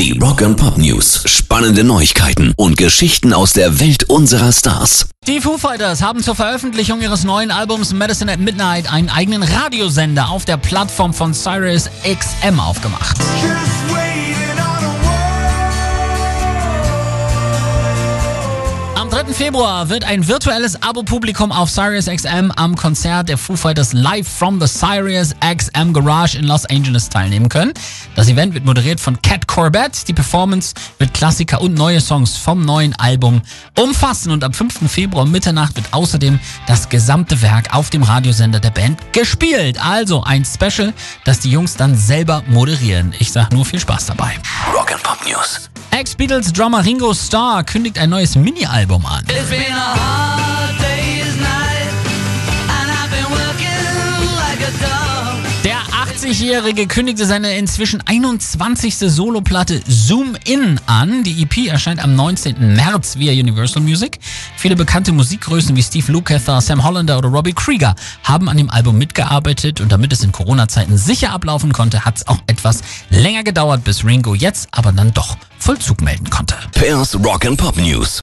Die Rock and Pop News. Spannende Neuigkeiten und Geschichten aus der Welt unserer Stars. Die Foo Fighters haben zur Veröffentlichung ihres neuen Albums Medicine at Midnight einen eigenen Radiosender auf der Plattform von Sirius XM aufgemacht. 3. Februar wird ein virtuelles Abo-Publikum auf Sirius XM am Konzert der Foo Fighters live from the Sirius XM Garage in Los Angeles teilnehmen können. Das Event wird moderiert von Cat Corbett. Die Performance wird Klassiker und neue Songs vom neuen Album umfassen und am 5. Februar Mitternacht wird außerdem das gesamte Werk auf dem Radiosender der Band gespielt. Also ein Special, das die Jungs dann selber moderieren. Ich sag nur viel Spaß dabei. Rock and Pop News. Ex-Beatles-Drummer Ringo Starr kündigt ein neues Mini-Album an. 20-Jährige kündigte seine inzwischen 21. Soloplatte Zoom In an. Die EP erscheint am 19. März via Universal Music. Viele bekannte Musikgrößen wie Steve Lukather, Sam Hollander oder Robbie Krieger haben an dem Album mitgearbeitet und damit es in Corona-Zeiten sicher ablaufen konnte, hat es auch etwas länger gedauert, bis Ringo jetzt aber dann doch Vollzug melden konnte. Pairs Rock and Pop News.